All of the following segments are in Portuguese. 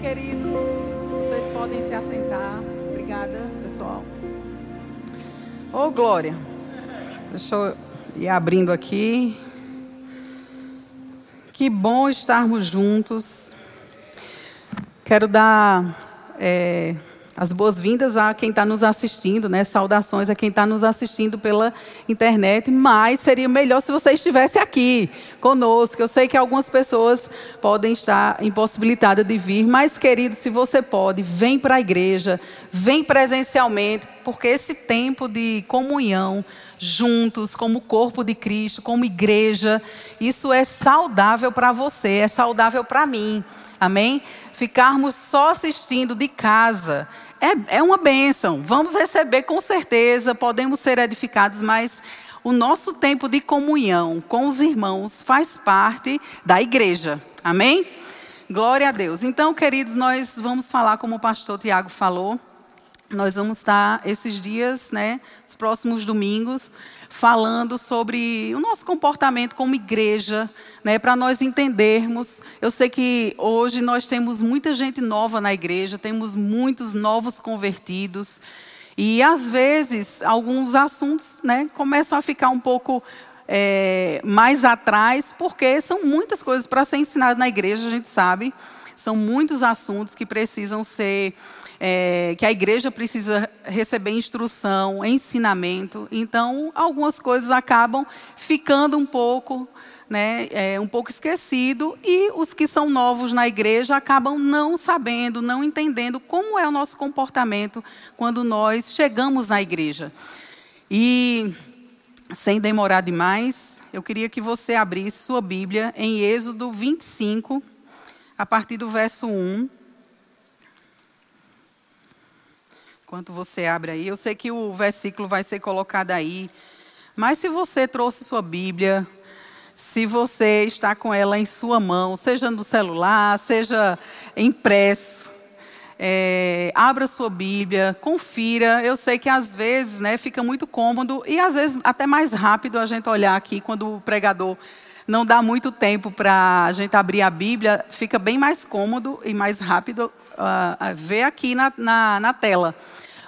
queridos. Vocês podem se assentar. Obrigada, pessoal. Ô, oh, Glória. Deixa eu ir abrindo aqui. Que bom estarmos juntos. Quero dar é, as boas-vindas a quem está nos assistindo, né? Saudações a quem está nos assistindo pela internet. Mas seria melhor se você estivesse aqui conosco. Eu sei que algumas pessoas podem estar impossibilitadas de vir, mas, querido, se você pode, vem para a igreja, vem presencialmente, porque esse tempo de comunhão, juntos, como corpo de Cristo, como igreja, isso é saudável para você, é saudável para mim. Amém? Ficarmos só assistindo de casa é, é uma bênção. Vamos receber com certeza, podemos ser edificados, mas o nosso tempo de comunhão com os irmãos faz parte da igreja. Amém? Glória a Deus. Então, queridos, nós vamos falar, como o pastor Tiago falou, nós vamos estar esses dias, né, os próximos domingos, falando sobre o nosso comportamento como igreja, né, para nós entendermos. Eu sei que hoje nós temos muita gente nova na igreja, temos muitos novos convertidos, e às vezes alguns assuntos né, começam a ficar um pouco é, mais atrás, porque são muitas coisas para ser ensinadas na igreja, a gente sabe. São muitos assuntos que precisam ser é, que a igreja precisa receber instrução, ensinamento. Então, algumas coisas acabam ficando um pouco, né, é, um pouco esquecido e os que são novos na igreja acabam não sabendo, não entendendo como é o nosso comportamento quando nós chegamos na igreja. E sem demorar demais, eu queria que você abrisse sua Bíblia em Êxodo 25, a partir do verso 1. Enquanto você abre aí, eu sei que o versículo vai ser colocado aí, mas se você trouxe sua Bíblia, se você está com ela em sua mão, seja no celular, seja impresso, é, abra sua Bíblia, confira. Eu sei que às vezes né, fica muito cômodo e às vezes até mais rápido a gente olhar aqui quando o pregador não dá muito tempo para a gente abrir a Bíblia, fica bem mais cômodo e mais rápido uh, ver aqui na, na, na tela.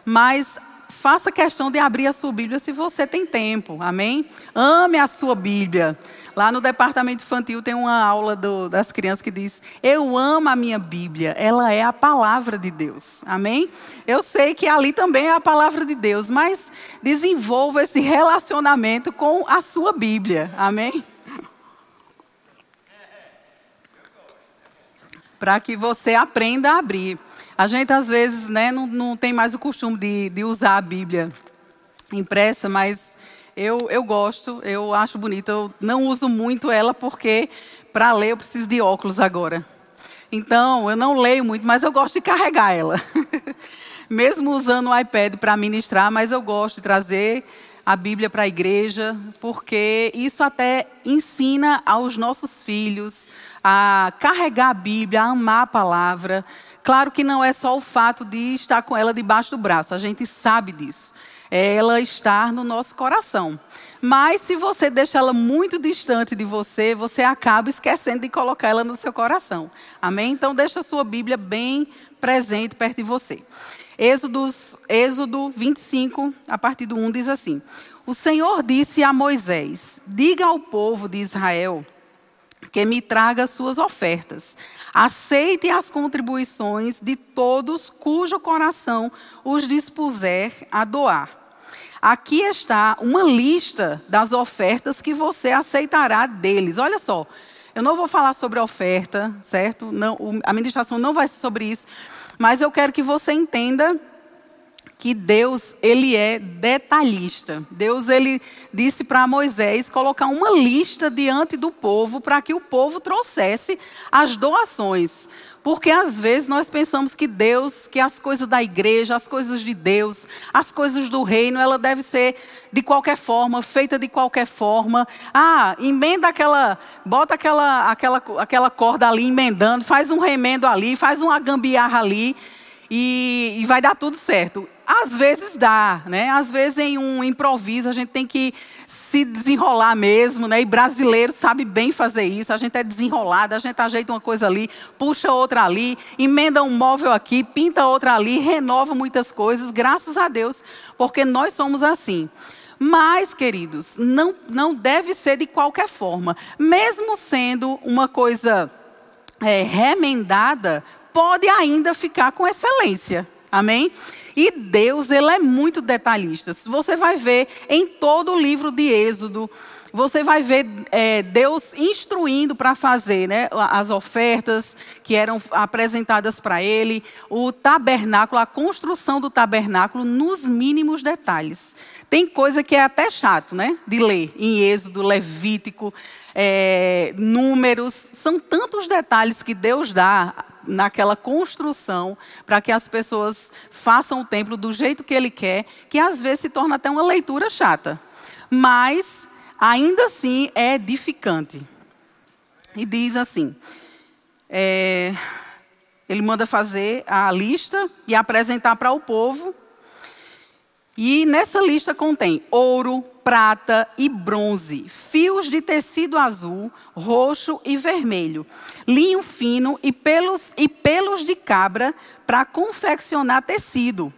Mas faça questão de abrir a sua Bíblia se você tem tempo, amém? Ame a sua Bíblia. Lá no departamento infantil tem uma aula do, das crianças que diz: Eu amo a minha Bíblia, ela é a palavra de Deus, amém? Eu sei que ali também é a palavra de Deus, mas desenvolva esse relacionamento com a sua Bíblia, amém? para que você aprenda a abrir. A gente, às vezes, né, não, não tem mais o costume de, de usar a Bíblia impressa, mas eu, eu gosto, eu acho bonita. Eu não uso muito ela porque, para ler, eu preciso de óculos agora. Então, eu não leio muito, mas eu gosto de carregar ela. Mesmo usando o iPad para ministrar, mas eu gosto de trazer a Bíblia para a igreja, porque isso até ensina aos nossos filhos a carregar a Bíblia, a amar a palavra. Claro que não é só o fato de estar com ela debaixo do braço, a gente sabe disso. É ela estar no nosso coração. Mas se você deixa ela muito distante de você, você acaba esquecendo de colocar ela no seu coração. Amém? Então deixa a sua Bíblia bem presente perto de você. Êxodos, Êxodo 25, a partir do 1, diz assim: O Senhor disse a Moisés: Diga ao povo de Israel que me traga suas ofertas. Aceite as contribuições de todos cujo coração os dispuser a doar. Aqui está uma lista das ofertas que você aceitará deles. Olha só, eu não vou falar sobre oferta, certo? Não, a ministração não vai ser sobre isso, mas eu quero que você entenda que Deus, ele é detalhista. Deus, ele disse para Moisés colocar uma lista diante do povo para que o povo trouxesse as doações. Porque às vezes nós pensamos que Deus, que as coisas da igreja, as coisas de Deus, as coisas do reino, ela deve ser de qualquer forma, feita de qualquer forma. Ah, emenda aquela, bota aquela, aquela, aquela corda ali emendando, faz um remendo ali, faz uma gambiarra ali e, e vai dar tudo certo. Às vezes dá, né? Às vezes em um improviso a gente tem que se desenrolar mesmo, né? E brasileiro sabe bem fazer isso. A gente é desenrolado, a gente ajeita uma coisa ali, puxa outra ali, emenda um móvel aqui, pinta outra ali, renova muitas coisas, graças a Deus, porque nós somos assim. Mas, queridos, não, não deve ser de qualquer forma. Mesmo sendo uma coisa é, remendada, pode ainda ficar com excelência. Amém? E Deus, ele é muito detalhista. Você vai ver em todo o livro de Êxodo, você vai ver é, Deus instruindo para fazer né, as ofertas que eram apresentadas para ele, o tabernáculo, a construção do tabernáculo nos mínimos detalhes. Tem coisa que é até chato, né? De ler em Êxodo, Levítico, é, Números. São tantos detalhes que Deus dá naquela construção para que as pessoas façam o templo do jeito que Ele quer, que às vezes se torna até uma leitura chata. Mas, ainda assim, é edificante. E diz assim: é, ele manda fazer a lista e apresentar para o povo e nessa lista contém ouro, prata e bronze, fios de tecido azul, roxo e vermelho, linho fino e pelos, e pelos de cabra para confeccionar tecido,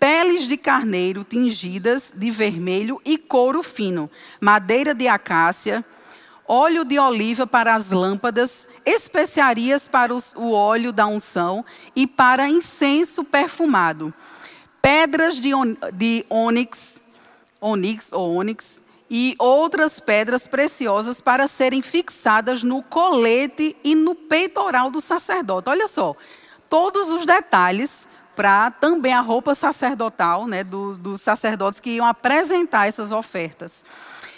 peles de carneiro tingidas de vermelho e couro fino, madeira de acácia, óleo de oliva para as lâmpadas, especiarias para os, o óleo da unção e para incenso perfumado pedras de, on, de ônix, ônix ou ônix, e outras pedras preciosas para serem fixadas no colete e no peitoral do sacerdote. Olha só, todos os detalhes para também a roupa sacerdotal né, dos, dos sacerdotes que iam apresentar essas ofertas.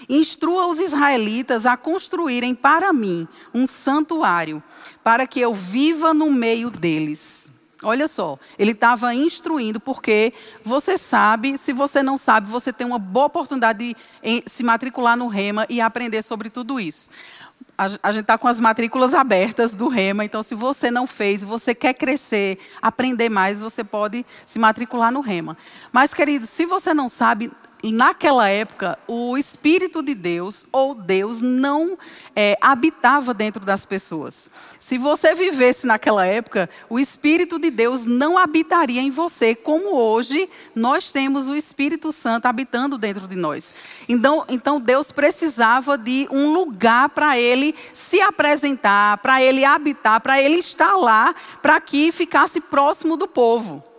Instrua os israelitas a construírem para mim um santuário, para que eu viva no meio deles. Olha só, ele estava instruindo, porque você sabe, se você não sabe, você tem uma boa oportunidade de se matricular no REMA e aprender sobre tudo isso. A, gente está com as matrículas abertas do REMA, então se você não fez, você quer crescer, aprender mais, você pode se matricular no REMA. Mas, querido, se você não sabe, naquela época, o Espírito de Deus, ou Deus, não é, habitava dentro das pessoas. Se você vivesse naquela época, o Espírito de Deus não habitaria em você, como hoje nós temos o Espírito Santo habitando dentro de nós. Então, então Deus precisava de um lugar para ele se apresentar, para ele habitar, para ele estar lá, para que ficasse próximo do povo.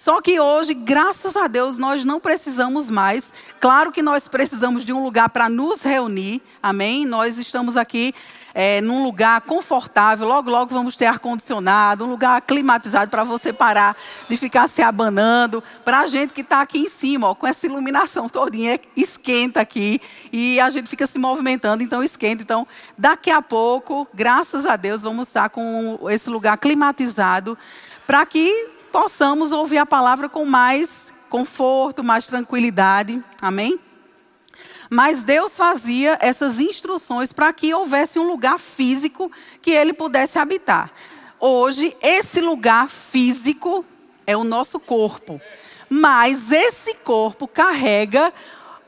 Só que hoje, graças a Deus, nós não precisamos mais. Claro que nós precisamos de um lugar para nos reunir, amém? Nós estamos aqui é, num lugar confortável, logo, logo vamos ter ar-condicionado, um lugar climatizado para você parar de ficar se abanando. Para a gente que está aqui em cima, ó, com essa iluminação todinha, esquenta aqui e a gente fica se movimentando, então esquenta. Então, daqui a pouco, graças a Deus, vamos estar com esse lugar climatizado para que possamos ouvir a palavra com mais conforto, mais tranquilidade. Amém? Mas Deus fazia essas instruções para que houvesse um lugar físico que ele pudesse habitar. Hoje, esse lugar físico é o nosso corpo. Mas esse corpo carrega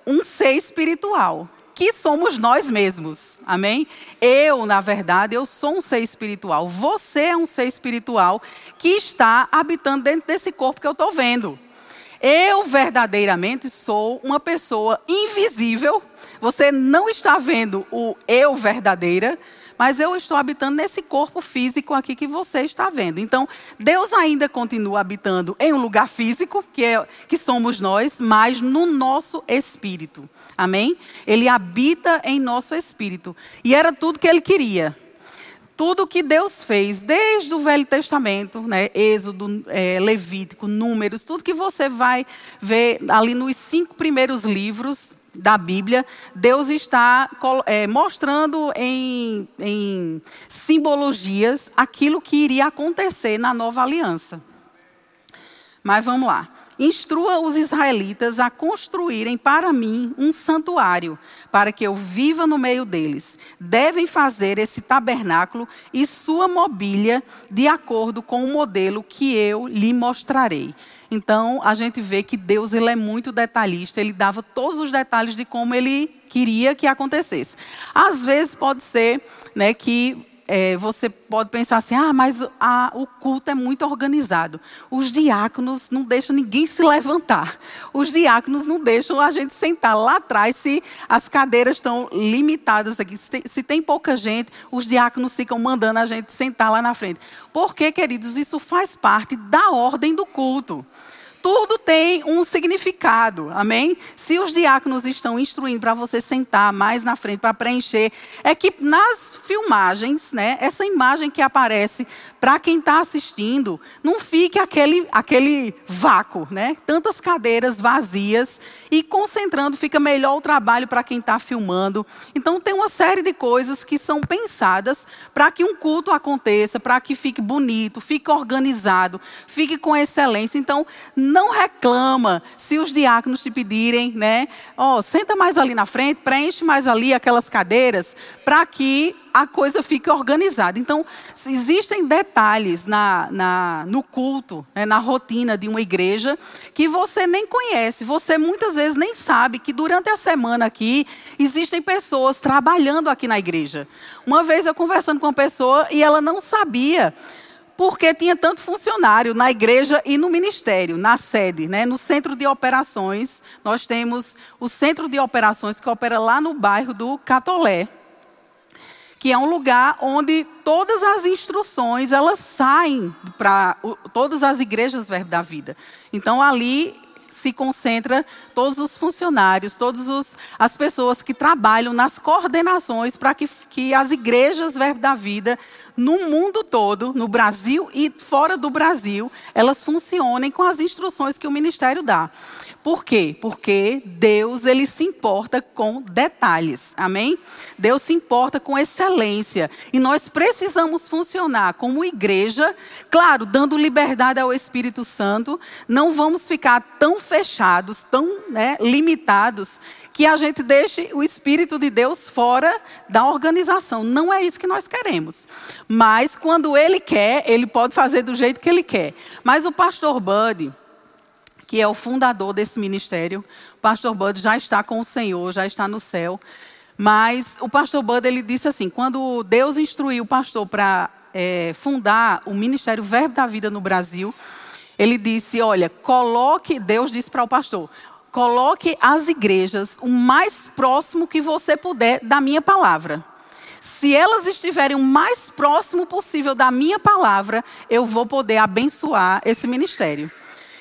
um ser espiritual, que somos nós mesmos. Amém? Eu, na verdade, eu sou um ser espiritual. Você é um ser espiritual que está habitando dentro desse corpo que eu estou vendo. Eu verdadeiramente sou uma pessoa invisível. Você não está vendo o eu verdadeira, mas eu estou habitando nesse corpo físico aqui que você está vendo. Então, Deus ainda continua habitando em um lugar físico, que, é, que somos nós, mas no nosso espírito. Amém? Ele habita em nosso espírito. E era tudo que ele queria. Tudo que Deus fez, desde o Velho Testamento, né, Êxodo, é, Levítico, Números, tudo que você vai ver ali nos cinco primeiros livros da Bíblia, Deus está é, mostrando em, em simbologias aquilo que iria acontecer na nova aliança. Mas vamos lá. Instrua os israelitas a construírem para mim um santuário, para que eu viva no meio deles. Devem fazer esse tabernáculo e sua mobília de acordo com o modelo que eu lhe mostrarei. Então, a gente vê que Deus ele é muito detalhista, ele dava todos os detalhes de como ele queria que acontecesse. Às vezes pode ser né, que é, você pode pensar assim: ah, mas a, o culto é muito organizado. Os diáconos não deixam ninguém se levantar. Os diáconos não deixam a gente sentar lá atrás se as cadeiras estão limitadas aqui. Se tem, se tem pouca gente, os diáconos ficam mandando a gente sentar lá na frente. Porque, queridos, isso faz parte da ordem do culto tudo tem um significado, amém? Se os diáconos estão instruindo para você sentar mais na frente para preencher, é que nas filmagens, né, essa imagem que aparece para quem está assistindo, não fique aquele, aquele vácuo, né? Tantas cadeiras vazias e concentrando fica melhor o trabalho para quem está filmando. Então tem uma série de coisas que são pensadas para que um culto aconteça, para que fique bonito, fique organizado, fique com excelência. Então não reclama se os diáconos te pedirem, né? Ó, oh, senta mais ali na frente, preenche mais ali aquelas cadeiras, para que a coisa fique organizada. Então, existem detalhes na, na no culto, né, na rotina de uma igreja, que você nem conhece. Você muitas vezes nem sabe que durante a semana aqui, existem pessoas trabalhando aqui na igreja. Uma vez eu conversando com uma pessoa e ela não sabia porque tinha tanto funcionário na igreja e no ministério, na sede, né? no centro de operações. Nós temos o centro de operações que opera lá no bairro do Catolé, que é um lugar onde todas as instruções elas saem para todas as igrejas Verbo da Vida. Então ali se concentra todos os funcionários, todas as pessoas que trabalham nas coordenações para que, que as igrejas Verbo da Vida, no mundo todo, no Brasil e fora do Brasil, elas funcionem com as instruções que o ministério dá. Por quê? Porque Deus ele se importa com detalhes. Amém? Deus se importa com excelência. E nós precisamos funcionar como igreja, claro, dando liberdade ao Espírito Santo. Não vamos ficar tão fechados, tão né, limitados, que a gente deixe o Espírito de Deus fora da organização. Não é isso que nós queremos. Mas quando Ele quer, Ele pode fazer do jeito que Ele quer. Mas o pastor Buddy que é o fundador desse ministério. O pastor Bud já está com o Senhor, já está no céu. Mas o pastor Bud, ele disse assim, quando Deus instruiu o pastor para é, fundar o Ministério Verbo da Vida no Brasil, ele disse, olha, coloque, Deus disse para o pastor, coloque as igrejas o mais próximo que você puder da minha palavra. Se elas estiverem o mais próximo possível da minha palavra, eu vou poder abençoar esse ministério.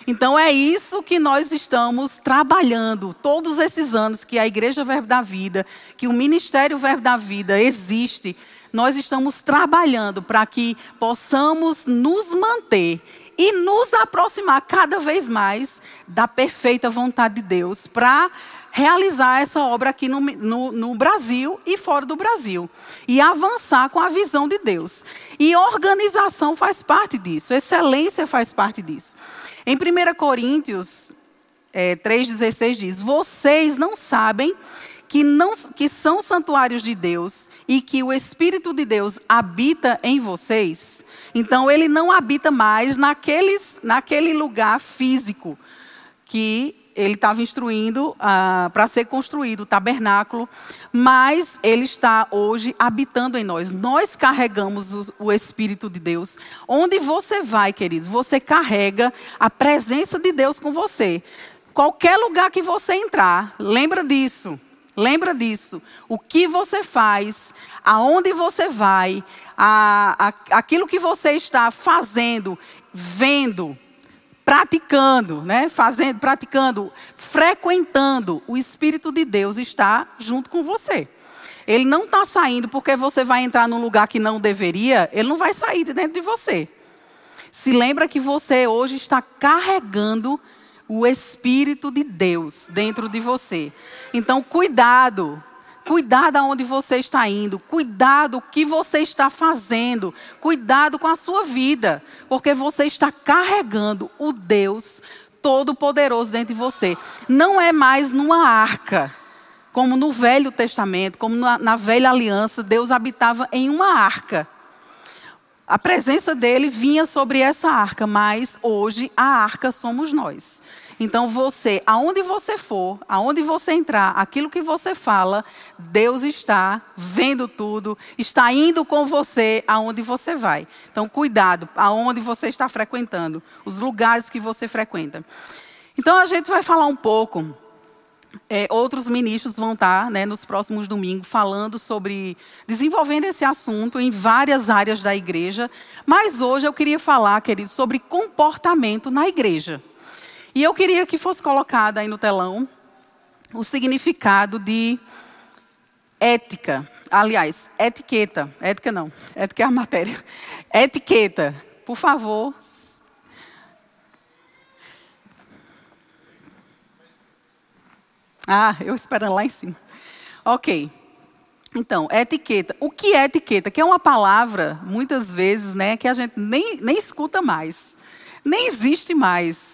Então é isso que nós estamos trabalhando todos esses anos que a Igreja Verbo da Vida, que o Ministério Verbo da Vida existe. Nós estamos trabalhando para que possamos nos manter e nos aproximar cada vez mais da perfeita vontade de Deus para realizar essa obra aqui no, no, no, Brasil e fora do Brasil. E avançar com a visão de Deus. E organização faz parte disso, excelência faz parte disso. Em 1 Coríntios é, 3,16 diz: Vocês não sabem que, não, que são santuários de Deus e que o Espírito de Deus habita em vocês? Então, ele não habita mais naqueles, naquele lugar físico que ele estava instruindo ah, para ser construído o tabernáculo, mas ele está hoje habitando em nós. Nós carregamos o, o, Espírito de Deus. Onde você vai, queridos, você carrega a presença de Deus com você. Qualquer lugar que você entrar, lembra disso. Lembra disso. O que você faz, aonde você vai, a, a, aquilo que você está fazendo, vendo, praticando, né? Fazendo, praticando, frequentando, o Espírito de Deus está junto com você. Ele não está saindo porque você vai entrar num lugar que não deveria, ele não vai sair de dentro de você. Se lembra que você hoje está carregando o Espírito de Deus dentro de você. Então, cuidado Cuidado aonde você está indo, cuidado o que você está fazendo, cuidado com a sua vida, porque você está carregando o Deus Todo-Poderoso dentro de você. Não é mais numa arca, como no Velho Testamento, como na, na velha aliança, Deus habitava em uma arca. A presença dele vinha sobre essa arca, mas hoje a arca somos nós. Então você, aonde você for, aonde você entrar, aquilo que você fala, Deus está vendo tudo, está indo com você aonde você vai. Então cuidado, aonde você está frequentando, os lugares que você frequenta. Então a gente vai falar um pouco é, outros ministros vão estar né, nos próximos domingos falando sobre, desenvolvendo esse assunto em várias áreas da igreja. Mas hoje eu queria falar, querido, sobre comportamento na igreja. E eu queria que fosse colocado aí no telão o significado de ética. Aliás, etiqueta. Ética não, ética é a matéria. Etiqueta. Por favor, Ah, eu esperando lá em cima. Ok. Então, etiqueta. O que é etiqueta? Que é uma palavra, muitas vezes, né, que a gente nem, nem escuta mais. Nem existe mais.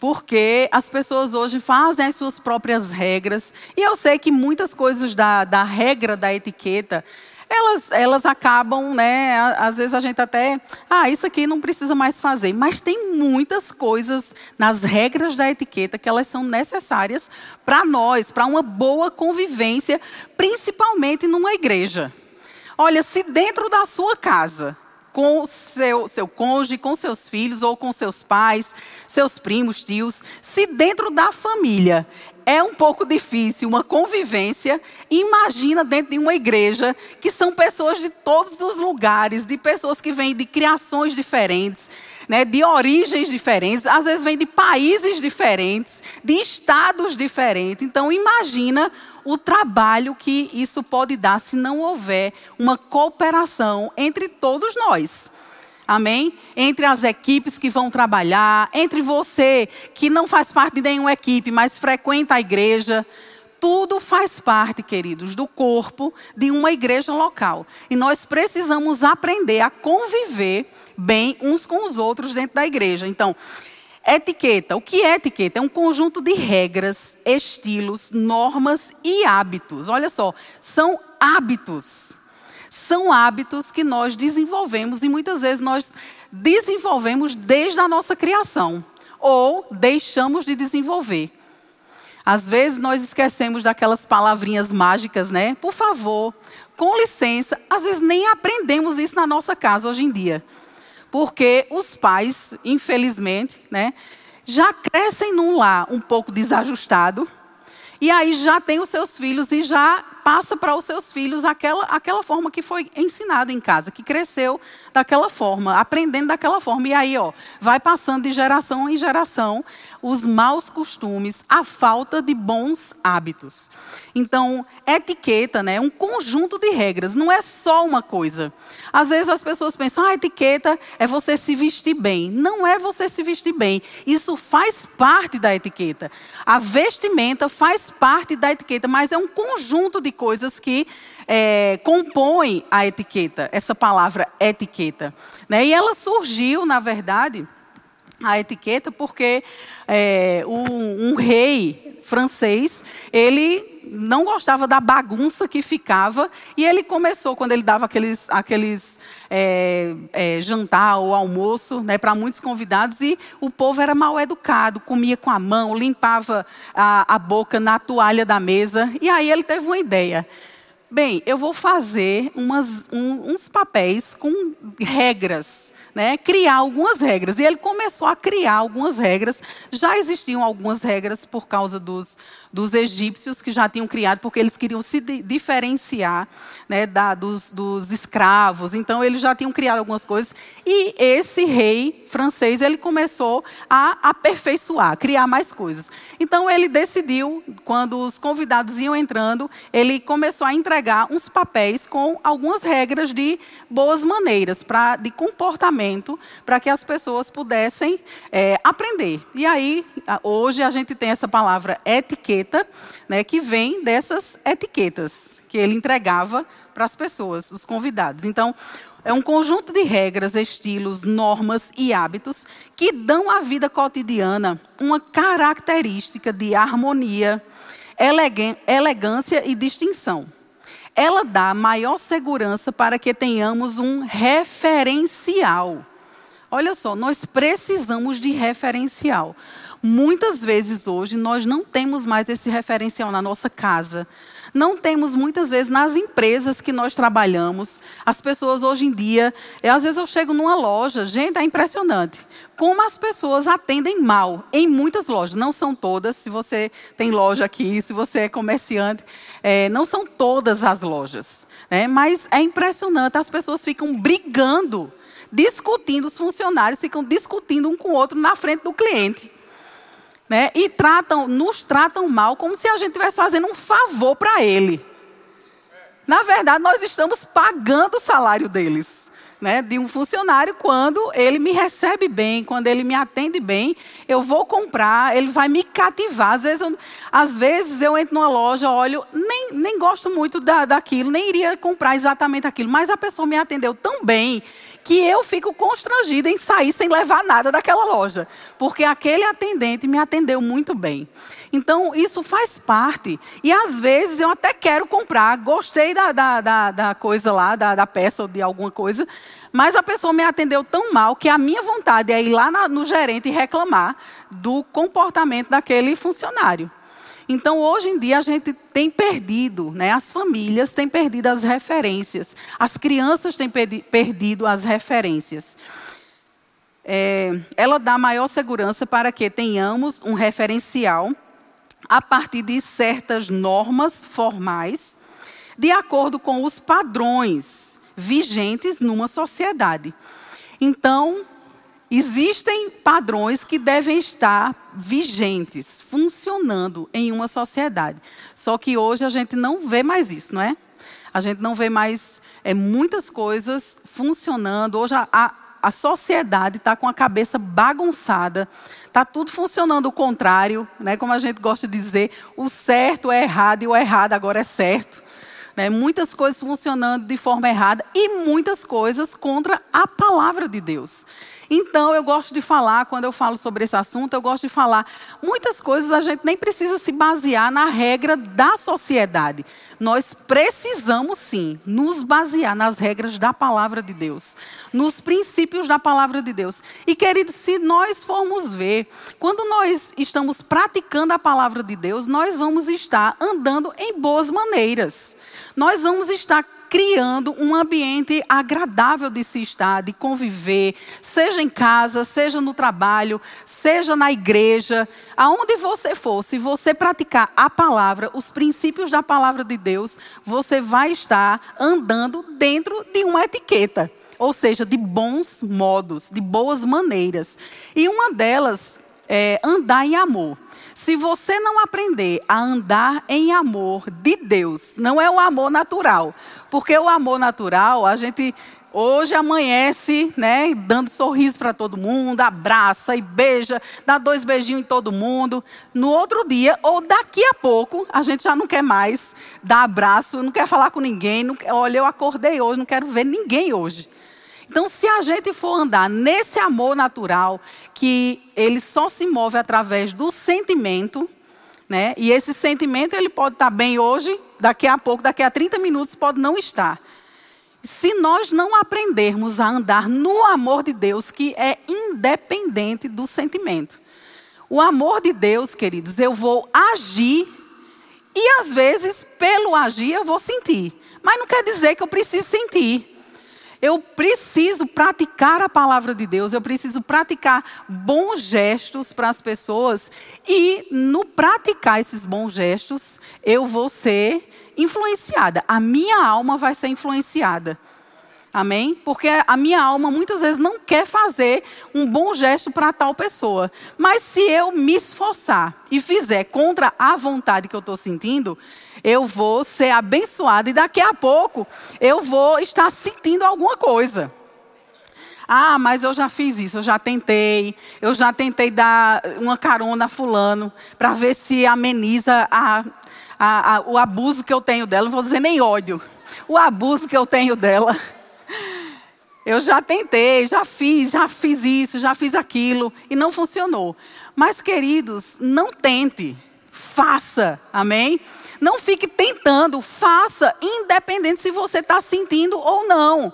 Porque as pessoas hoje fazem as suas próprias regras. E eu sei que muitas coisas da, da regra da etiqueta elas, elas acabam, né? Às vezes a gente até, ah, isso aqui não precisa mais fazer. Mas tem muitas coisas nas regras da etiqueta que elas são necessárias para nós, para uma boa convivência, principalmente numa igreja. Olha, se dentro da sua casa com seu, seu cônjuge, com seus filhos ou com seus pais, seus primos, tios, se dentro da família é um pouco difícil uma convivência, imagina dentro de uma igreja que são pessoas de todos os lugares, de pessoas que vêm de criações diferentes, né, de origens diferentes, às vezes vêm de países diferentes, de estados diferentes. Então imagina o trabalho que isso pode dar se não houver uma cooperação entre todos nós. Amém? Entre as equipes que vão trabalhar, entre você que não faz parte de nenhuma equipe, mas frequenta a igreja. Tudo faz parte, queridos, do corpo de uma igreja local. E nós precisamos aprender a conviver bem uns com os outros dentro da igreja. Então, Etiqueta. O que é etiqueta? É um conjunto de regras, estilos, normas e hábitos. Olha só, são hábitos. São hábitos que nós desenvolvemos e muitas vezes nós desenvolvemos desde a nossa criação ou deixamos de desenvolver. Às vezes nós esquecemos daquelas palavrinhas mágicas, né? Por favor, com licença. Às vezes nem aprendemos isso na nossa casa hoje em dia porque os pais, infelizmente, né, já crescem num lar um pouco desajustado, e aí já tem os seus filhos e já passa para os seus filhos aquela, aquela forma que foi ensinado em casa, que cresceu daquela forma, aprendendo daquela forma. E aí, ó, vai passando de geração em geração os maus costumes, a falta de bons hábitos. Então, etiqueta, né, é um conjunto de regras, não é só uma coisa. Às vezes as pessoas pensam, ah, etiqueta é você se vestir bem. Não é você se vestir bem. Isso faz parte da etiqueta. A vestimenta faz parte da etiqueta, mas é um conjunto de coisas que é, compõem a etiqueta, essa palavra etiqueta. Né? E ela surgiu, na verdade, a etiqueta, porque é, um, um rei francês, ele não gostava da bagunça que ficava e ele começou quando ele dava aqueles, aqueles é, é, jantar ou almoço né, para muitos convidados e o povo era mal educado, comia com a mão, limpava a, a boca na toalha da mesa e aí ele teve uma ideia. Bem, eu vou fazer umas, um, uns papéis com regras né, criar algumas regras. E ele começou a criar algumas regras. Já existiam algumas regras por causa dos, dos egípcios que já tinham criado, porque eles queriam se diferenciar né, da, dos, dos escravos. Então, eles já tinham criado algumas coisas. E esse rei francês, ele começou a aperfeiçoar, criar mais coisas. Então, ele decidiu, quando os convidados iam entrando, ele começou a entregar uns papéis com algumas regras de boas maneiras, pra, de comportamento, para que as pessoas pudessem é, aprender. E aí, hoje, a gente tem essa palavra etiqueta né, que vem dessas etiquetas que ele entregava para as pessoas, os convidados. Então, é um conjunto de regras, estilos, normas e hábitos que dão à vida cotidiana uma característica de harmonia, elegância e distinção. Ela dá maior segurança para que tenhamos um referencial. Olha só, nós precisamos de referencial. Muitas vezes hoje nós não temos mais esse referencial na nossa casa. Não temos muitas vezes nas empresas que nós trabalhamos. As pessoas hoje em dia, eu, às vezes eu chego numa loja, gente, é impressionante. Como as pessoas atendem mal em muitas lojas. Não são todas, se você tem loja aqui, se você é comerciante, é, não são todas as lojas. Né? Mas é impressionante, as pessoas ficam brigando, discutindo, os funcionários ficam discutindo um com o outro na frente do cliente né? E tratam, nos tratam mal como se a gente estivesse fazendo um favor para ele. Na verdade, nós estamos pagando o salário deles né, de um funcionário quando ele me recebe bem, quando ele me atende bem, eu vou comprar, ele vai me cativar. Às vezes eu, às vezes eu entro numa loja, olho, nem, nem gosto muito da, daquilo, nem iria comprar exatamente aquilo, mas a pessoa me atendeu tão bem que eu fico constrangida em sair sem levar nada daquela loja, porque aquele atendente me atendeu muito bem. Então, isso faz parte. E às vezes eu até quero comprar, gostei da, da, da, da coisa lá, da, da, peça ou de alguma coisa, mas a pessoa me atendeu tão mal que a minha vontade é ir lá na, no gerente e reclamar do comportamento daquele funcionário. Então, hoje em dia, a gente tem perdido, né? as famílias têm perdido as referências, as crianças têm perdido as referências. É, ela dá maior segurança para que tenhamos um referencial a partir de certas normas formais, de acordo com os padrões vigentes numa sociedade. Então, existem padrões que devem estar vigentes, funcionando em uma sociedade. Só que hoje a gente não vê mais isso, não é? A gente não vê mais é, muitas coisas funcionando. Hoje a, a, a sociedade está com a cabeça bagunçada, está tudo funcionando o contrário, né? como a gente gosta de dizer, o certo é errado e o errado agora é certo. Né? Muitas coisas funcionando de forma errada e muitas coisas contra a palavra de Deus. Então, eu gosto de falar, quando eu falo sobre esse assunto, eu gosto de falar, muitas coisas a gente nem precisa se basear na regra da sociedade. Nós precisamos sim nos basear nas regras da palavra de Deus, nos princípios da palavra de Deus. E, queridos, se nós formos ver, quando nós estamos praticando a palavra de Deus, nós vamos estar andando em boas maneiras. Nós vamos estar criando um ambiente agradável de se estar, de conviver, seja em casa, seja no trabalho, seja na igreja, aonde você for, se você praticar a palavra, os princípios da palavra de Deus, você vai estar andando dentro de uma etiqueta, ou seja, de bons modos, de boas maneiras. E uma delas é andar em amor. Se você não aprender a andar em amor de Deus, não é o amor natural, porque o amor natural, a gente hoje amanhece, né, dando sorriso para todo mundo, abraça e beija, dá dois beijinhos em todo mundo. No outro dia, ou daqui a pouco, a gente já não quer mais dar abraço, não quer falar com ninguém. Não, olha, eu acordei hoje, não quero ver ninguém hoje. Então, se a gente for andar nesse amor natural, que ele só se move através do sentimento, né? E esse sentimento ele pode estar bem hoje, daqui a pouco, daqui a 30 minutos pode não estar. Se nós não aprendermos a andar no amor de Deus, que é independente do sentimento. O amor de Deus, queridos, eu vou agir e às vezes, pelo agir, eu vou sentir. Mas não quer dizer que eu preciso sentir. Eu preciso praticar a palavra de Deus, eu preciso praticar bons gestos para as pessoas e no praticar esses bons gestos, eu vou ser influenciada. A minha alma vai ser influenciada. Amém? Porque a minha alma muitas vezes não quer fazer um bom gesto para tal pessoa. Mas se eu me esforçar e fizer contra a vontade que eu estou sentindo, eu vou ser abençoada e daqui a pouco eu vou estar sentindo alguma coisa. Ah, mas eu já fiz isso, eu já tentei, eu já tentei dar uma carona a fulano para ver se ameniza a, a, a, o abuso que eu tenho dela. Não vou dizer nem ódio, o abuso que eu tenho dela. Eu já tentei, já fiz, já fiz isso, já fiz aquilo e não funcionou. Mas, queridos, não tente, faça, amém? Não fique tentando, faça, independente se você está sentindo ou não.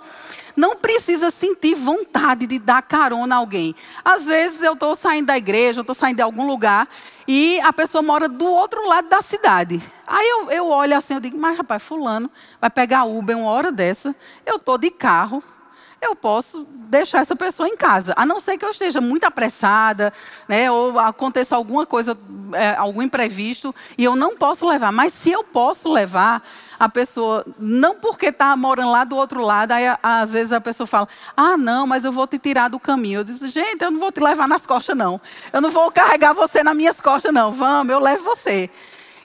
não precisa sentir vontade de dar carona a alguém. Às vezes eu estou saindo da igreja, eu estou saindo de algum lugar e a pessoa mora do outro lado da cidade. Aí eu, eu olho assim, eu digo, mas rapaz, fulano vai pegar Uber uma hora dessa, eu estou de carro, eu posso deixar essa pessoa em casa, a não ser que eu esteja muito apressada, né, ou aconteça alguma coisa, é, algum imprevisto, e eu não posso levar. Mas se eu posso levar a pessoa, não porque está morando lá do outro lado, aí às vezes a pessoa fala, ah, não, mas eu vou te tirar do caminho. Eu disse, gente, eu não vou te levar nas costas, não. Eu não vou carregar você nas minhas costas, não. Vamos, eu levo você.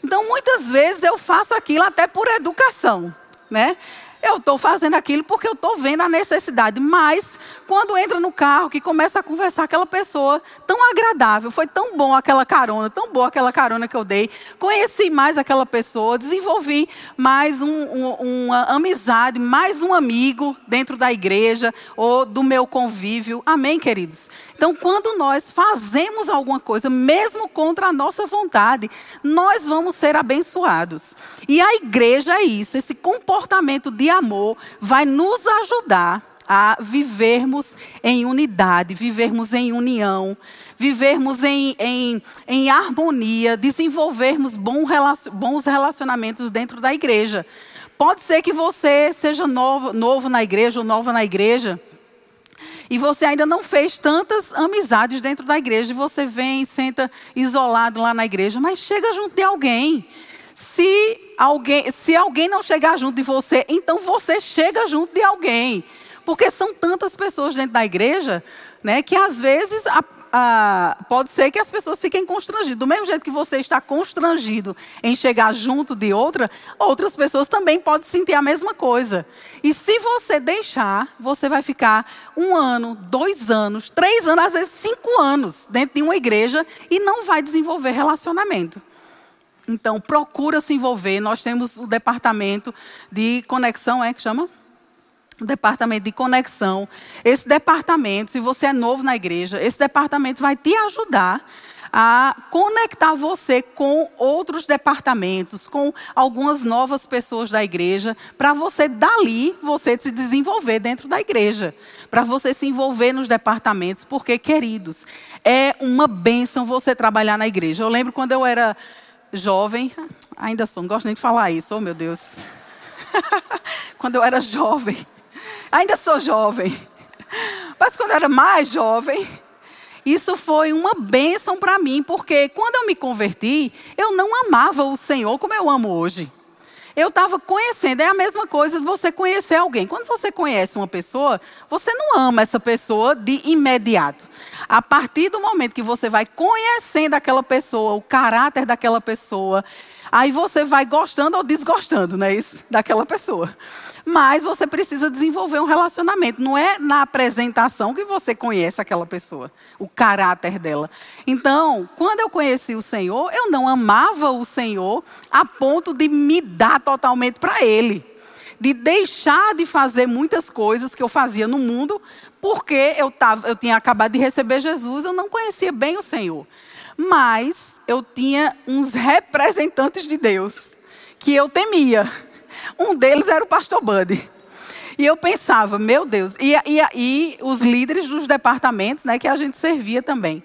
Então, muitas vezes eu faço aquilo até por educação, né? Eu estou fazendo aquilo porque eu estou vendo a necessidade. Mas, quando entra no carro, que começa a conversar aquela pessoa tão agradável, foi tão bom aquela carona, tão boa aquela carona que eu dei. Conheci mais aquela pessoa, desenvolvi mais um, um, uma amizade, mais um amigo dentro da igreja ou do meu convívio. Amém, queridos? Então, quando nós fazemos alguma coisa, mesmo contra a nossa vontade, nós vamos ser abençoados. E a igreja é isso, esse comportamento de amor vai nos ajudar a vivermos em unidade, vivermos em união, vivermos em, em, em harmonia, desenvolvermos bons relacionamentos dentro da igreja. Pode ser que você seja novo, novo na igreja ou nova na igreja. E você ainda não fez tantas amizades dentro da igreja. E você vem, senta isolado lá na igreja, mas chega junto de alguém. Se alguém, se alguém não chegar junto de você, então você chega junto de alguém. Porque são tantas pessoas dentro da igreja, né, que às vezes a, a, pode ser que as pessoas fiquem constrangidas. Do mesmo jeito que você está constrangido em chegar junto de outra, outras pessoas também podem sentir a mesma coisa. E se você deixar, você vai ficar um ano, dois anos, três anos, às vezes cinco anos dentro de uma igreja e não vai desenvolver relacionamento. Então, procura se envolver. Nós temos o departamento de conexão, é que chama? Departamento de conexão. Esse departamento, se você é novo na igreja, esse departamento vai te ajudar a conectar você com outros departamentos, com algumas novas pessoas da igreja, para você dali você se desenvolver dentro da igreja, para você se envolver nos departamentos, porque queridos, é uma bênção você trabalhar na igreja. Eu lembro quando eu era jovem, ainda sou, não gosto nem de falar isso, oh meu Deus. quando eu era jovem, ainda sou jovem, mas quando eu era mais jovem, isso foi uma bênção para mim, porque quando eu me converti, eu não amava o Senhor como eu amo hoje. Eu estava conhecendo, é a mesma coisa de você conhecer alguém. Quando você conhece uma pessoa, você não ama essa pessoa de imediato. A partir do momento que você vai conhecendo aquela pessoa, o caráter daquela pessoa, aí você vai gostando ou desgostando, né, isso, daquela pessoa. Mas você precisa desenvolver um relacionamento. Não é na apresentação que você conhece aquela pessoa, o caráter dela. Então, quando eu conheci o Senhor, eu não amava o Senhor a ponto de me dar totalmente para Ele. De deixar de fazer muitas coisas que eu fazia no mundo, porque eu, tava, eu tinha acabado de receber Jesus, eu não conhecia bem o Senhor. Mas eu tinha uns representantes de Deus que eu temia um deles era o pastor Buddy. E eu pensava, meu Deus, e, e, e os líderes dos departamentos, né, que a gente servia também.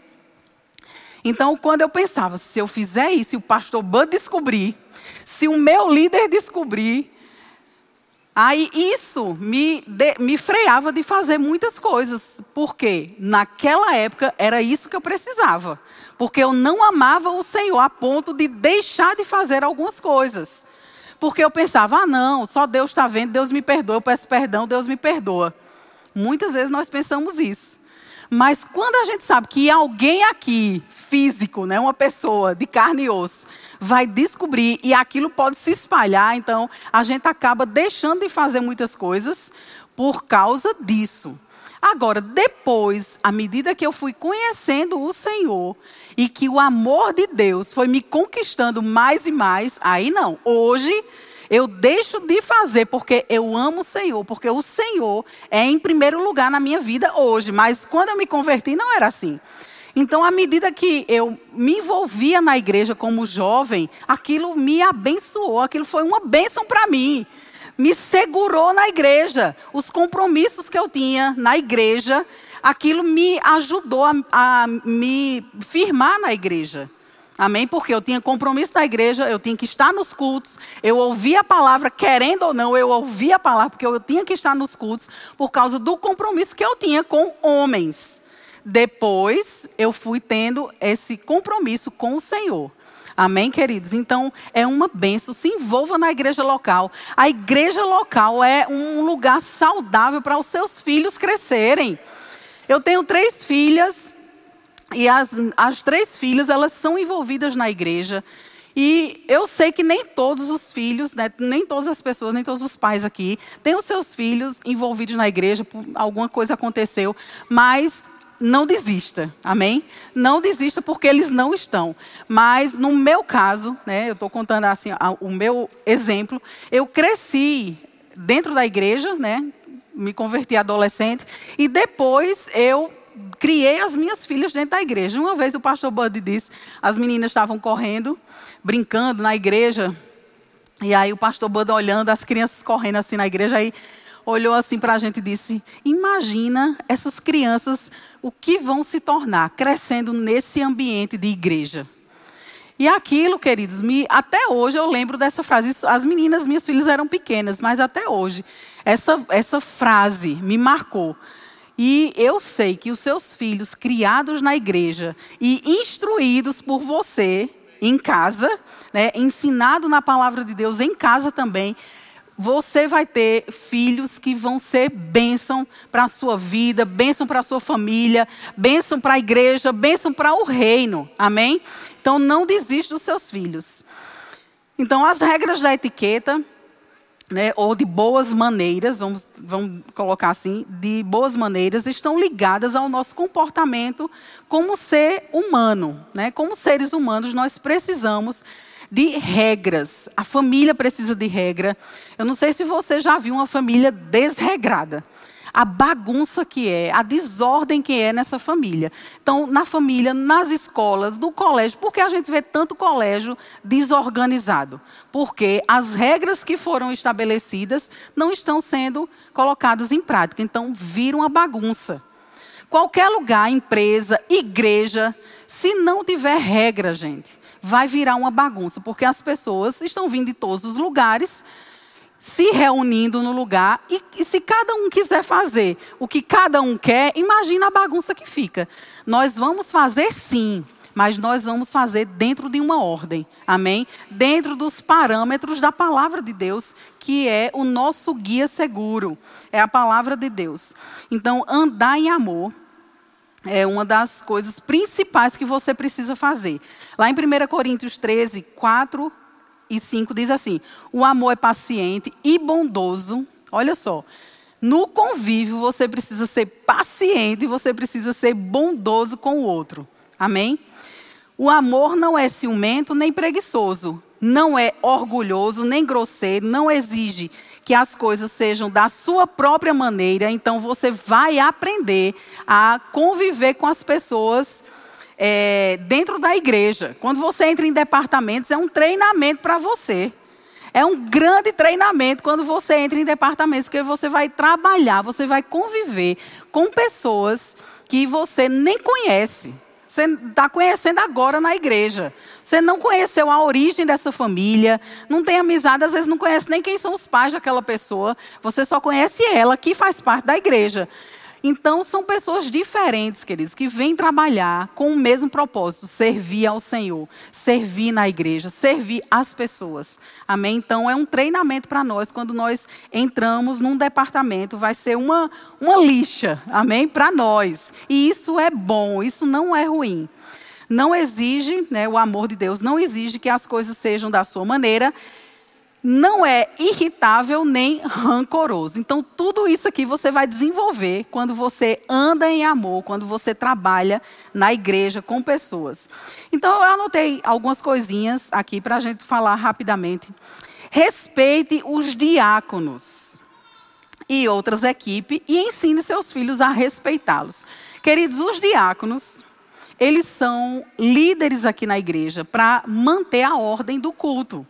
Então, quando eu pensava, se eu fizer isso e o pastor Bud descobrir, se o meu líder descobrir, aí isso me, de, me freava de fazer muitas coisas. Porque naquela época era isso que eu precisava. Porque eu não amava o Senhor a ponto de deixar de fazer algumas coisas. Porque eu pensava, ah, não, só Deus está vendo, Deus me perdoa, eu peço perdão, Deus me perdoa. Muitas vezes nós pensamos isso. Mas quando a gente sabe que alguém aqui, físico, né, uma pessoa de carne e osso, vai descobrir e aquilo pode se espalhar, então a gente acaba deixando de fazer muitas coisas por causa disso. Agora, depois, à medida que eu fui conhecendo o Senhor e que o amor de Deus foi me conquistando mais e mais, aí não. Hoje, eu deixo de fazer porque eu amo o Senhor, porque o Senhor é em primeiro lugar na minha vida hoje. Mas quando eu me converti, não era assim. Então, à medida que eu me envolvia na igreja como jovem, aquilo me abençoou, aquilo foi uma bênção para mim me segurou na igreja. Os compromissos que eu tinha na igreja, aquilo me ajudou a, a me firmar na igreja. Amém? Porque eu tinha compromisso na igreja, eu tinha que estar nos cultos, eu ouvia a palavra, querendo ou não, eu ouvia a palavra, porque eu tinha que estar nos cultos, por causa do compromisso que eu tinha com homens. Depois, eu fui tendo esse compromisso com o Senhor. Amém, queridos? Então, é uma benção. Se envolva na igreja local. A igreja local é um lugar saudável para os seus filhos crescerem. Eu tenho três filhas e as, as três filhas, elas são envolvidas na igreja. E eu sei que nem todos os filhos, né, nem todas as pessoas, nem todos os pais aqui, têm os seus filhos envolvidos na igreja, alguma coisa aconteceu, mas não desista, amém? Não desista porque eles não estão. Mas no meu caso, né, eu estou contando assim o meu exemplo, eu cresci dentro da igreja, né, me converti adolescente e depois eu criei as minhas filhas dentro da igreja. Uma vez o pastor Bud disse, as meninas estavam correndo, brincando na igreja, e aí o pastor Bud olhando as crianças correndo assim na igreja, aí olhou assim para a gente e disse: Imagina essas crianças o que vão se tornar crescendo nesse ambiente de igreja. E aquilo, queridos, me, até hoje eu lembro dessa frase. As meninas, minhas filhas eram pequenas, mas até hoje essa, essa frase me marcou. E eu sei que os seus filhos, criados na igreja e instruídos por você em casa, né, ensinado na palavra de Deus em casa também, você vai ter filhos que vão ser bênção para a sua vida, bênção para a sua família, bênção para a igreja, bênção para o reino. Amém? Então não desiste dos seus filhos. Então as regras da etiqueta né, ou de boas maneiras, vamos, vamos colocar assim, de boas maneiras, estão ligadas ao nosso comportamento como ser humano. Né? Como seres humanos, nós precisamos de regras. A família precisa de regra. Eu não sei se você já viu uma família desregrada a bagunça que é, a desordem que é nessa família. Então, na família, nas escolas, no colégio, por que a gente vê tanto colégio desorganizado? Porque as regras que foram estabelecidas não estão sendo colocadas em prática. Então, vira uma bagunça. Qualquer lugar, empresa, igreja, se não tiver regra, gente, vai virar uma bagunça, porque as pessoas estão vindo de todos os lugares se reunindo no lugar e, e, se cada um quiser fazer o que cada um quer, imagina a bagunça que fica. Nós vamos fazer sim, mas nós vamos fazer dentro de uma ordem. Amém? Dentro dos parâmetros da palavra de Deus, que é o nosso guia seguro. É a palavra de Deus. Então, andar em amor é uma das coisas principais que você precisa fazer. Lá em 1 Coríntios 13, 4 e 5 diz assim: o amor é paciente e bondoso. Olha só. No convívio, você precisa ser paciente e você precisa ser bondoso com o outro. Amém? O amor não é ciumento nem preguiçoso, não é orgulhoso nem grosseiro, não exige que as coisas sejam da sua própria maneira. Então você vai aprender a conviver com as pessoas é, dentro da igreja. Quando você entra em departamentos, é um treinamento para você. É um grande treinamento quando você entra em departamentos, porque você vai trabalhar, você vai conviver com pessoas que você nem conhece. Você está conhecendo agora na igreja. Você não conheceu a origem dessa família, não tem amizade, às vezes não conhece nem quem são os pais daquela pessoa. Você só conhece ela, que faz parte da igreja. Então, são pessoas diferentes, queridos, que vêm trabalhar com o mesmo propósito: servir ao Senhor, servir na igreja, servir as pessoas. Amém? Então, é um treinamento para nós quando nós entramos num departamento, vai ser uma, uma lixa, amém? Para nós. E isso é bom, isso não é ruim. Não exige, né, o amor de Deus não exige que as coisas sejam da sua maneira não é irritável nem rancoroso. Então, tudo isso aqui você vai desenvolver quando você anda em amor, quando você trabalha na igreja com pessoas. Então, eu anotei algumas coisinhas aqui para a gente falar rapidamente. Respeite os diáconos e outras equipes e ensine seus filhos a respeitá-los. Queridos, os diáconos, eles são líderes aqui na igreja para manter a ordem do culto.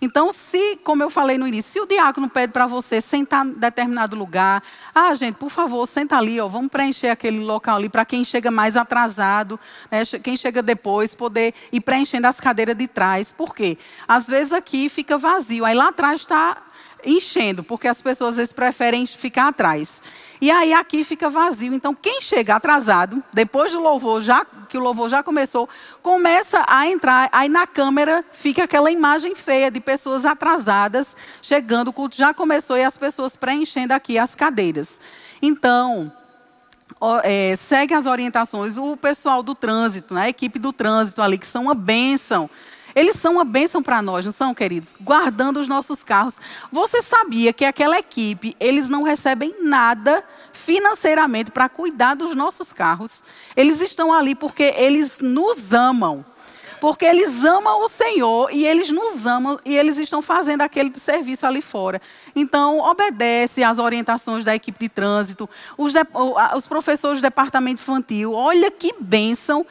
Então, se, como eu falei no início, se o diácono pede para você sentar em determinado lugar, ah, gente, por favor, senta ali, ó, vamos preencher aquele local ali para quem chega mais atrasado, né, quem chega depois, poder ir preenchendo as cadeiras de trás. Por quê? Às vezes aqui fica vazio, aí lá atrás está enchendo, porque as pessoas às vezes preferem ficar atrás. E aí aqui fica vazio. Então, quem chega atrasado, depois do louvor, já que o louvor já começou, começa a entrar, aí na câmera fica aquela imagem feia de pessoas atrasadas chegando, o culto já começou e as pessoas preenchendo aqui as cadeiras. Então, é, segue as orientações. O pessoal do trânsito, né, a equipe do trânsito ali, que são uma bênção. Eles são uma bênção para nós, não são, queridos? Guardando os nossos carros. Você sabia que aquela equipe, eles não recebem nada financeiramente para cuidar dos nossos carros? Eles estão ali porque eles nos amam porque eles amam o Senhor e eles nos amam e eles estão fazendo aquele serviço ali fora. Então, obedece às orientações da equipe de trânsito, os, de, os professores do departamento infantil. Olha que bênção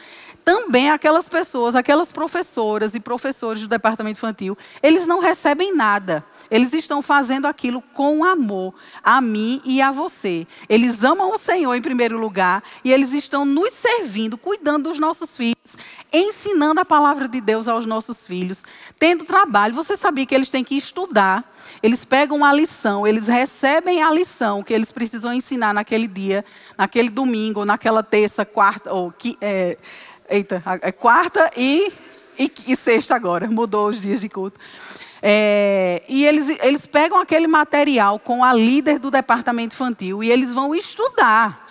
também aquelas pessoas, aquelas professoras e professores do departamento infantil, eles não recebem nada. Eles estão fazendo aquilo com amor a mim e a você. Eles amam o Senhor em primeiro lugar e eles estão nos servindo, cuidando dos nossos filhos, ensinando a palavra de Deus aos nossos filhos, tendo trabalho. Você sabia que eles têm que estudar? Eles pegam a lição, eles recebem a lição que eles precisam ensinar naquele dia, naquele domingo, naquela terça, quarta ou que é, Eita, é quarta e, e, e, sexta agora, mudou os dias de culto. É, e eles, eles pegam aquele material com a líder do departamento infantil e eles vão estudar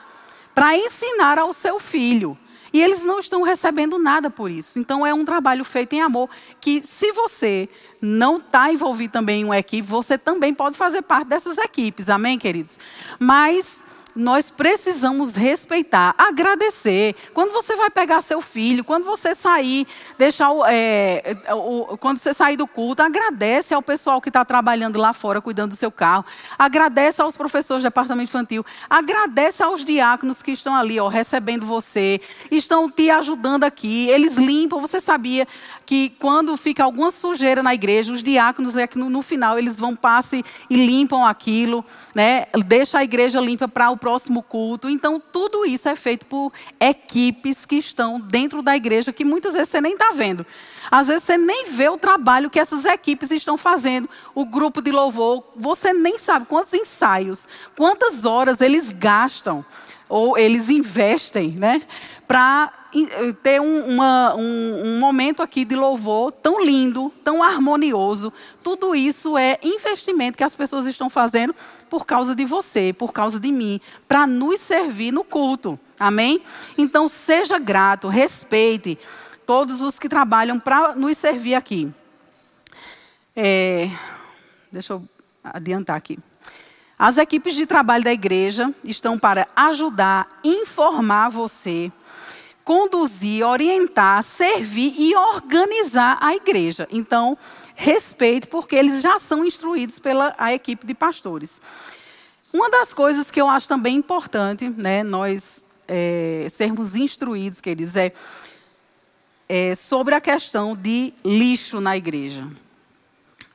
para ensinar ao seu filho. E eles não estão recebendo nada por isso. Então é um trabalho feito em amor que, se você não está envolvido também em uma equipe, você também pode fazer parte dessas equipes. Amém, queridos? Mas nós precisamos respeitar, agradecer. Quando você vai pegar seu filho, quando você sair, deixar o, é, o, quando você sair do culto, agradece ao pessoal que está trabalhando lá fora, cuidando do seu carro. Agradece aos professores do departamento infantil. Agradece aos diáconos que estão ali, ó, recebendo você, estão te ajudando aqui. Eles limpam. Você sabia que quando fica alguma sujeira na igreja, os diáconos é que no, no final eles vão passe e limpam aquilo, né? Deixa a igreja limpa para o próximo culto. Então, tudo isso é feito por equipes que estão dentro da igreja, que muitas vezes você nem está vendo. Às vezes você nem vê o trabalho que essas equipes estão fazendo. O grupo de louvor, você nem sabe quantos ensaios, quantas horas eles gastam ou eles investem, né, para eh, ter um, uma, um, um, momento aqui de louvor tão lindo, tão harmonioso. Tudo isso é investimento que as pessoas estão fazendo por causa de você, por causa de mim, para nos servir no culto. Amém? Então, seja grato, respeite todos os que trabalham para nos servir aqui. É, deixa eu adiantar aqui. As equipes de trabalho da igreja estão para ajudar, informar você, conduzir, orientar, servir e organizar a igreja. Então, respeite, porque eles já são instruídos pela a equipe de pastores. Uma das coisas que eu acho também importante, né, nós é, sermos instruídos, queridos, é, é sobre a questão de lixo na igreja.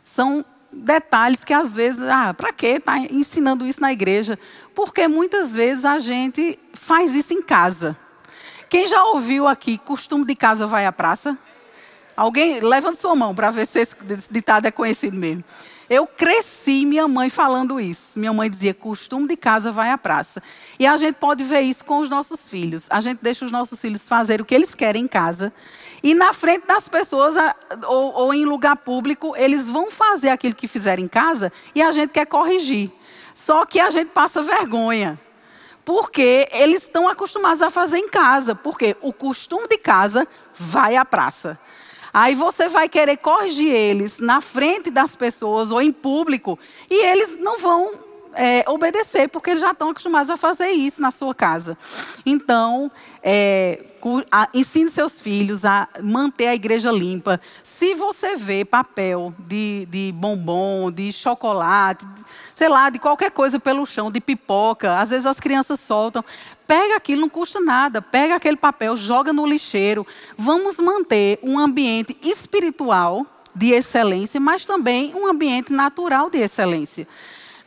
São detalhes que às vezes, ah, para que estar tá ensinando isso na igreja? Porque muitas vezes a gente faz isso em casa. Quem já ouviu aqui, costume de casa vai à praça? Alguém, levanta sua mão para ver se esse ditado é conhecido mesmo. Eu cresci minha mãe falando isso. Minha mãe dizia: costume de casa vai à praça. E a gente pode ver isso com os nossos filhos. A gente deixa os nossos filhos fazer o que eles querem em casa. E na frente das pessoas, ou, ou em lugar público, eles vão fazer aquilo que fizeram em casa e a gente quer corrigir. Só que a gente passa vergonha. Porque eles estão acostumados a fazer em casa. Porque o costume de casa vai à praça. Aí você vai querer corrigir eles na frente das pessoas ou em público e eles não vão é, obedecer, porque eles já estão acostumados a fazer isso na sua casa. Então, é, ensine seus filhos a manter a igreja limpa. Se você vê papel de, de bombom, de chocolate, sei lá, de qualquer coisa pelo chão, de pipoca, às vezes as crianças soltam. Pega aquilo, não custa nada. Pega aquele papel, joga no lixeiro. Vamos manter um ambiente espiritual de excelência, mas também um ambiente natural de excelência.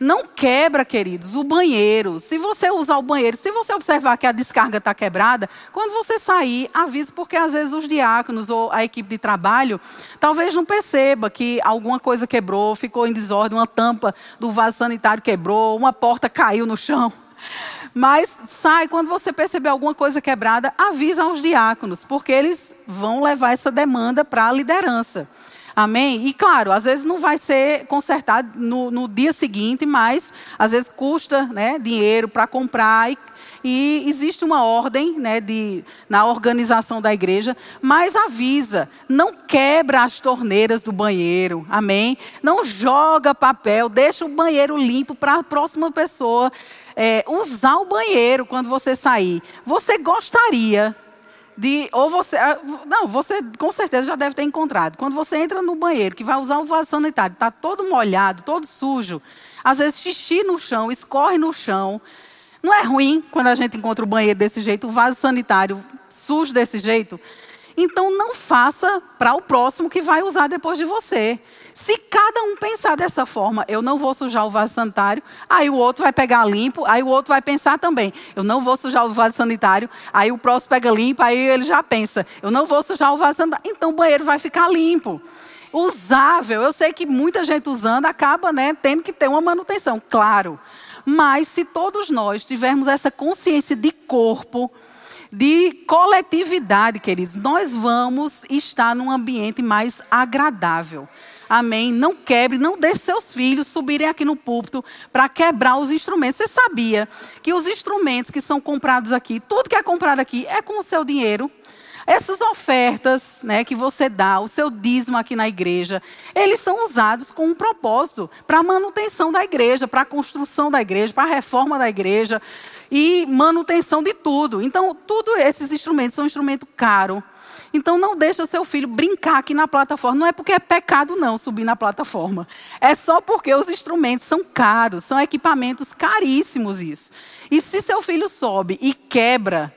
Não quebra, queridos, o banheiro. Se você usar o banheiro, se você observar que a descarga está quebrada, quando você sair, avise, porque às vezes os diáconos ou a equipe de trabalho talvez não perceba que alguma coisa quebrou, ficou em desordem, uma tampa do vaso sanitário quebrou, uma porta caiu no chão. Mas sai, quando você perceber alguma coisa quebrada, avisa aos diáconos, porque eles vão levar essa demanda para a liderança. Amém? E claro, às vezes não vai ser consertado no, no dia seguinte, mas às vezes custa né, dinheiro para comprar e, e, existe uma ordem né, de, na organização da igreja, mas avisa, não quebra as torneiras do banheiro, amém? Não joga papel, deixa o banheiro limpo para a próxima pessoa é, usar o banheiro quando você sair. Você gostaria de ou você ah, não você com certeza já deve ter encontrado. Quando você entra no banheiro que vai usar um vaso sanitário está todo molhado todo sujo às vezes xixi no chão escorre no chão. Não é ruim quando a gente encontra o banheiro desse jeito o vaso sanitário sujo desse jeito? Então não faça para o próximo que vai usar depois de você se cada um pensar dessa forma, eu não vou sujar o vaso sanitário, aí o outro vai pegar limpo, aí o outro vai pensar também, eu não vou sujar o vaso sanitário, aí o próximo pega limpo, aí ele já pensa, eu não vou sujar o vaso sanitário, então o banheiro vai ficar limpo. Usável, eu sei que muita gente usando acaba né, tendo que ter uma manutenção, claro. Mas se todos nós tivermos essa consciência de corpo, de coletividade, queridos, nós vamos estar num ambiente mais agradável. Amém? Não quebre, não deixe seus filhos subirem aqui no púlpito para quebrar os instrumentos. Você sabia que os instrumentos que são comprados aqui, tudo que é comprado aqui é com o seu dinheiro? Essas ofertas né, que você dá, o seu dízimo aqui na igreja, eles são usados com um propósito para a manutenção da igreja, para a construção da igreja, para a reforma da igreja e manutenção de tudo. Então, todos esses instrumentos são um instrumento caro. Então não deixa seu filho brincar aqui na plataforma. Não é porque é pecado não subir na plataforma. É só porque os instrumentos são caros, são equipamentos caríssimos isso. E se seu filho sobe e quebra,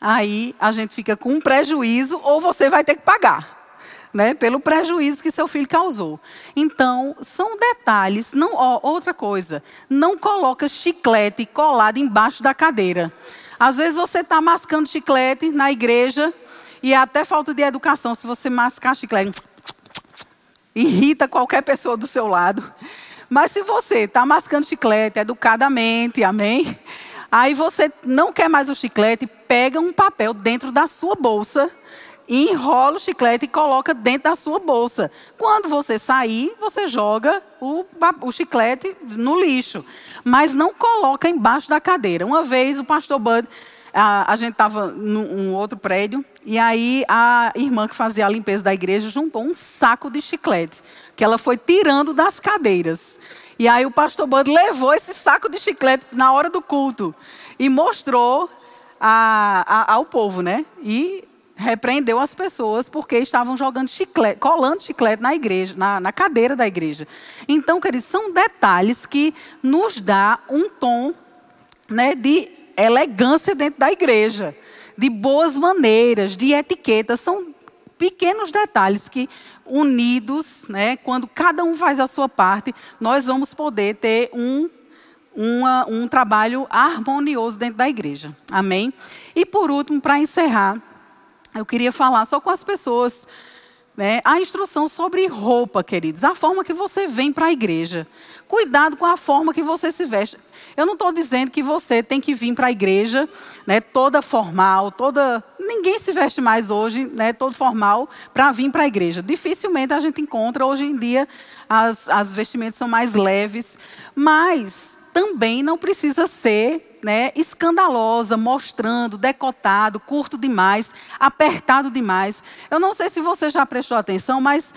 aí a gente fica com um prejuízo ou você vai ter que pagar. Né, pelo prejuízo que seu filho causou. Então, são detalhes. Não, ó, outra coisa, não coloca chiclete colado embaixo da cadeira. Às vezes você está mascando chiclete na igreja e é até falta de educação se você mascar chiclete. Irrita qualquer pessoa do seu lado. Mas se você está mascando chiclete educadamente, amém? Aí você não quer mais o chiclete, pega um papel dentro da sua bolsa, enrola o chiclete e coloca dentro da sua bolsa. Quando você sair, você joga o, o chiclete no lixo. Mas não coloca embaixo da cadeira. Uma vez o pastor Bud a, a gente estava num outro prédio, e aí a irmã que fazia a limpeza da igreja juntou um saco de chiclete, que ela foi tirando das cadeiras. E aí o pastor Bud levou esse saco de chiclete na hora do culto e mostrou a, a, ao povo, né? E repreendeu as pessoas porque estavam jogando chiclete, colando chiclete na igreja, na, na cadeira da igreja. Então, queridos, são detalhes que nos dá um tom né, de elegância dentro da igreja, de boas maneiras, de etiqueta. São pequenos detalhes que, unidos, né, quando cada um faz a sua parte, nós vamos poder ter um, uma, um trabalho harmonioso dentro da igreja. Amém? E por último, para encerrar, eu queria falar só com as pessoas. Né, a instrução sobre roupa, queridos, a forma que você vem para a igreja. Cuidado com a forma que você se veste. Eu não estou dizendo que você tem que vir para a igreja, né, toda formal, toda. Ninguém se veste mais hoje, né, todo formal, para vir para a igreja. Dificilmente a gente encontra hoje em dia as, as vestimentas são mais leves, mas também não precisa ser né, escandalosa, mostrando, decotado, curto demais, apertado demais. Eu não sei se você já prestou atenção, mas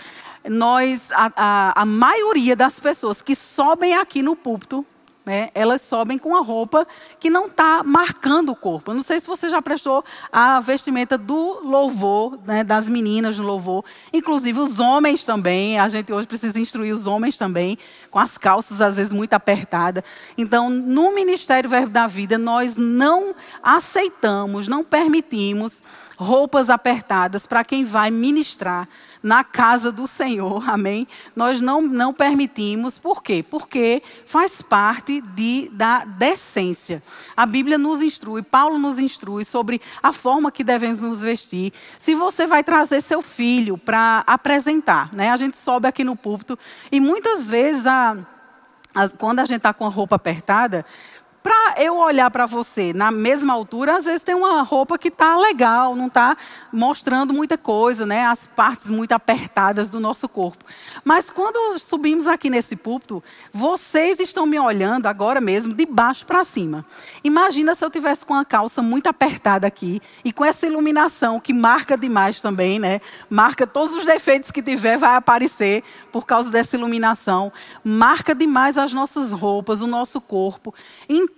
nós, a, a, a maioria das pessoas que sobem aqui no púlpito, né, elas sobem com a roupa que não está marcando o corpo. Eu não sei se você já prestou a vestimenta do louvor, né, das meninas do louvor, inclusive os homens também. A gente hoje precisa instruir os homens também, com as calças às vezes muito apertadas. Então, no Ministério Verbo da Vida, nós não aceitamos, não permitimos roupas apertadas para quem vai ministrar na casa do Senhor, amém? Nós não, não permitimos, por quê? Porque faz parte de, da decência. A Bíblia nos instrui, Paulo nos instrui sobre a forma que devemos nos vestir. Se você vai trazer seu filho para apresentar, né? A gente sobe aqui no púlpito e muitas vezes a, quando a gente está com a roupa apertada, para eu olhar para você na mesma altura, às vezes tem uma roupa que está legal, não está mostrando muita coisa, né? as partes muito apertadas do nosso corpo. Mas quando subimos aqui nesse púlpito, vocês estão me olhando agora mesmo de baixo para cima. Imagina se eu tivesse com a calça muito apertada aqui e com essa iluminação que marca demais também, né? Marca todos os defeitos que tiver, vai aparecer por causa dessa iluminação. Marca demais as nossas roupas, o nosso corpo. Então,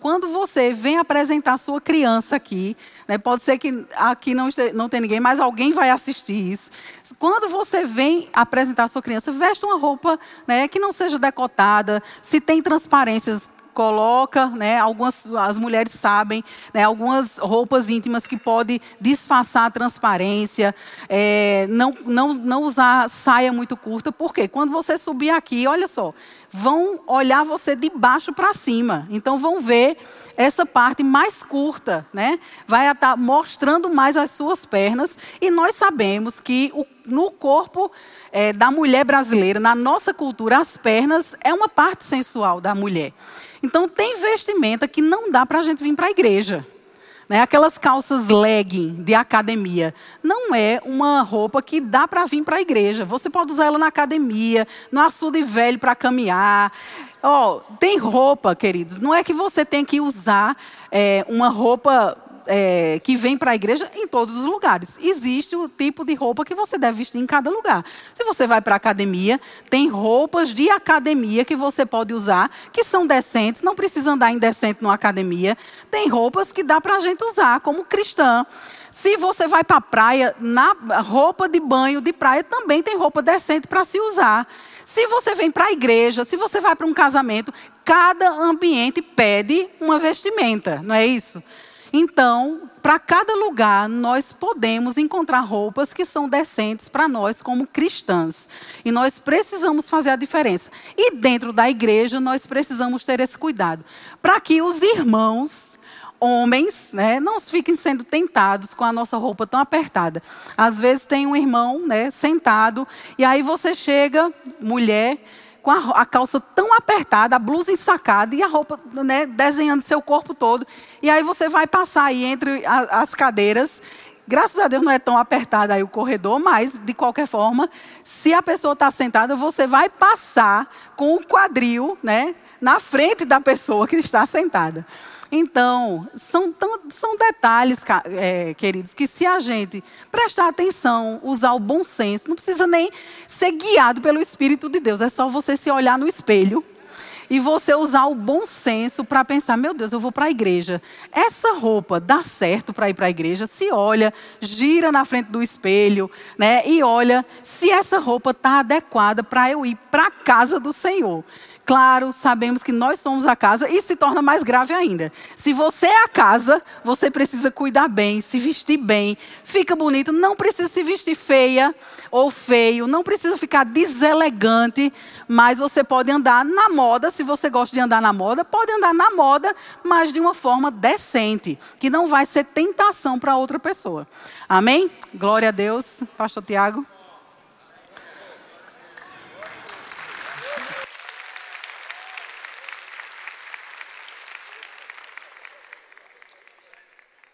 quando você vem apresentar sua criança aqui, né, pode ser que aqui não, não tem ninguém, mas alguém vai assistir isso. Quando você vem apresentar sua criança, veste uma roupa né, que não seja decotada, se tem transparências, coloca, né, algumas as mulheres sabem, né, algumas roupas íntimas que podem disfarçar a transparência, é, não, não, não usar saia muito curta, porque quando você subir aqui, olha só, vão olhar você de baixo para cima, então vão ver essa parte mais curta, né, vai estar mostrando mais as suas pernas, e nós sabemos que o, no corpo é, da mulher brasileira, na nossa cultura, as pernas é uma parte sensual da mulher. Então, tem vestimenta que não dá para a gente vir para a igreja. Né? Aquelas calças legging de academia. Não é uma roupa que dá para vir para a igreja. Você pode usar ela na academia, no açude velho para caminhar. Oh, tem roupa, queridos. Não é que você tem que usar é, uma roupa é, que vem para a igreja em todos os lugares. Existe o tipo de roupa que você deve vestir em cada lugar. Se você vai para a academia, tem roupas de academia que você pode usar, que são decentes, não precisa andar indecente numa academia. Tem roupas que dá para a gente usar como cristã. Se você vai para a praia, na roupa de banho de praia também tem roupa decente para se usar. Se você vem para a igreja, se você vai para um casamento, cada ambiente pede uma vestimenta, não é isso? Então, para cada lugar, nós podemos encontrar roupas que são decentes para nós como cristãs. E nós precisamos fazer a diferença. E dentro da igreja, nós precisamos ter esse cuidado. Para que os irmãos, homens, né, não fiquem sendo tentados com a nossa roupa tão apertada. Às vezes tem um irmão né, sentado, e aí você chega, mulher com a, a, calça tão apertada, a blusa ensacada e a roupa né, desenhando seu corpo todo. E aí você vai passar aí entre a, as cadeiras. Graças a Deus não é tão apertado aí o corredor, mas de qualquer forma, se a pessoa está sentada, você vai passar com o quadril, né, na frente da pessoa que está sentada. Então, são, são detalhes, é, queridos, que se a gente prestar atenção, usar o bom senso, não precisa nem ser guiado pelo Espírito de Deus, é só você se olhar no espelho e você usar o bom senso para pensar: meu Deus, eu vou para a igreja. Essa roupa dá certo para ir para a igreja? Se olha, gira na frente do espelho, né? E olha se essa roupa está adequada para eu ir para a casa do Senhor. Claro, sabemos que nós somos a casa e se torna mais grave ainda. Se você é a casa, você precisa cuidar bem, se vestir bem, fica bonita, não precisa se vestir feia ou feio, não precisa ficar deselegante, mas você pode andar na moda, se você gosta de andar na moda, pode andar na moda, mas de uma forma decente, que não vai ser tentação para outra pessoa. Amém? Glória a Deus, pastor Tiago.